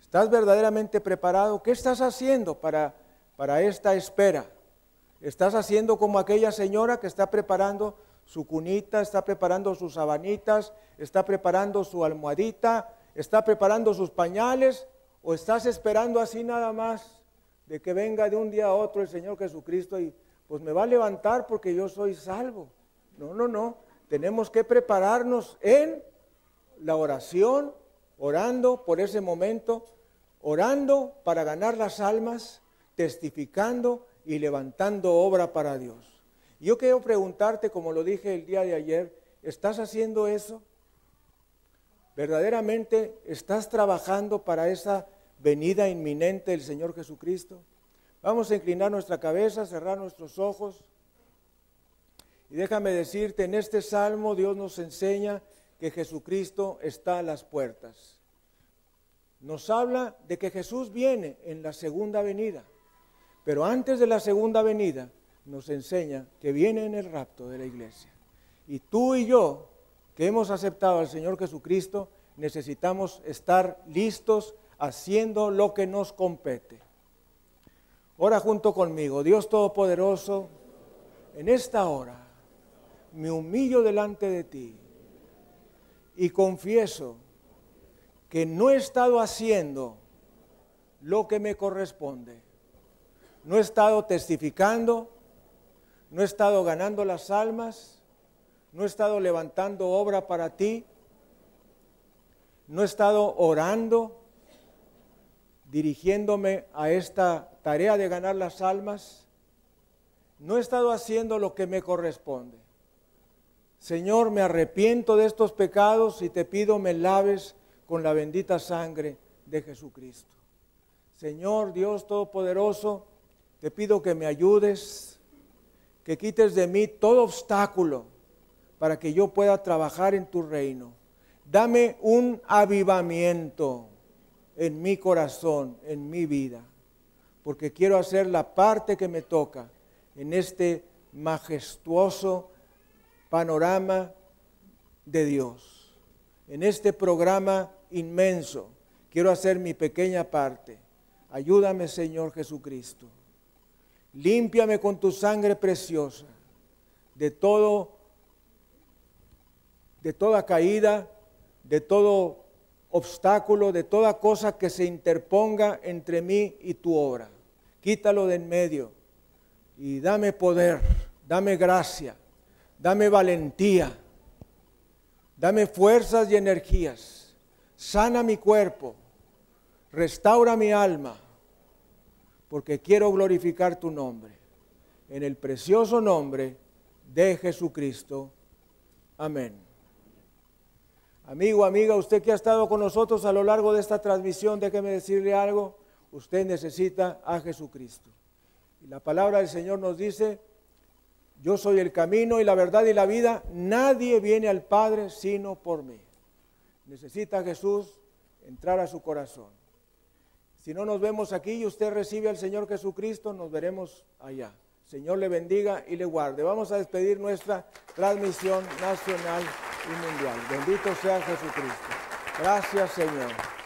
¿Estás verdaderamente preparado? ¿Qué estás haciendo para, para esta espera? ¿Estás haciendo como aquella señora que está preparando su cunita, está preparando sus sabanitas, está preparando su almohadita, está preparando sus pañales? ¿O estás esperando así nada más de que venga de un día a otro el Señor Jesucristo y pues me va a levantar porque yo soy salvo? No, no, no. Tenemos que prepararnos en la oración, orando por ese momento, orando para ganar las almas, testificando y levantando obra para Dios. Yo quiero preguntarte, como lo dije el día de ayer, ¿estás haciendo eso? ¿Verdaderamente estás trabajando para esa venida inminente del Señor Jesucristo? Vamos a inclinar nuestra cabeza, cerrar nuestros ojos. Y déjame decirte, en este salmo Dios nos enseña que Jesucristo está a las puertas. Nos habla de que Jesús viene en la segunda venida. Pero antes de la segunda venida nos enseña que viene en el rapto de la iglesia. Y tú y yo, que hemos aceptado al Señor Jesucristo, necesitamos estar listos haciendo lo que nos compete. Ora junto conmigo, Dios Todopoderoso, en esta hora me humillo delante de ti y confieso que no he estado haciendo lo que me corresponde. No he estado testificando, no he estado ganando las almas, no he estado levantando obra para ti, no he estado orando, dirigiéndome a esta tarea de ganar las almas, no he estado haciendo lo que me corresponde. Señor, me arrepiento de estos pecados y te pido me laves con la bendita sangre de Jesucristo. Señor Dios Todopoderoso, te pido que me ayudes, que quites de mí todo obstáculo para que yo pueda trabajar en tu reino. Dame un avivamiento en mi corazón, en mi vida, porque quiero hacer la parte que me toca en este majestuoso panorama de Dios. En este programa inmenso quiero hacer mi pequeña parte. Ayúdame, Señor Jesucristo. Límpiame con tu sangre preciosa de todo de toda caída, de todo obstáculo, de toda cosa que se interponga entre mí y tu obra. Quítalo de en medio y dame poder, dame gracia dame valentía, dame fuerzas y energías, sana mi cuerpo, restaura mi alma, porque quiero glorificar tu nombre. En el precioso nombre de Jesucristo. Amén. Amigo, amiga, usted que ha estado con nosotros a lo largo de esta transmisión, déjeme decirle algo, usted necesita a Jesucristo. Y la palabra del Señor nos dice, yo soy el camino y la verdad y la vida. Nadie viene al Padre sino por mí. Necesita Jesús entrar a su corazón. Si no nos vemos aquí y usted recibe al Señor Jesucristo, nos veremos allá. Señor le bendiga y le guarde. Vamos a despedir nuestra transmisión nacional y mundial. Bendito sea Jesucristo. Gracias Señor.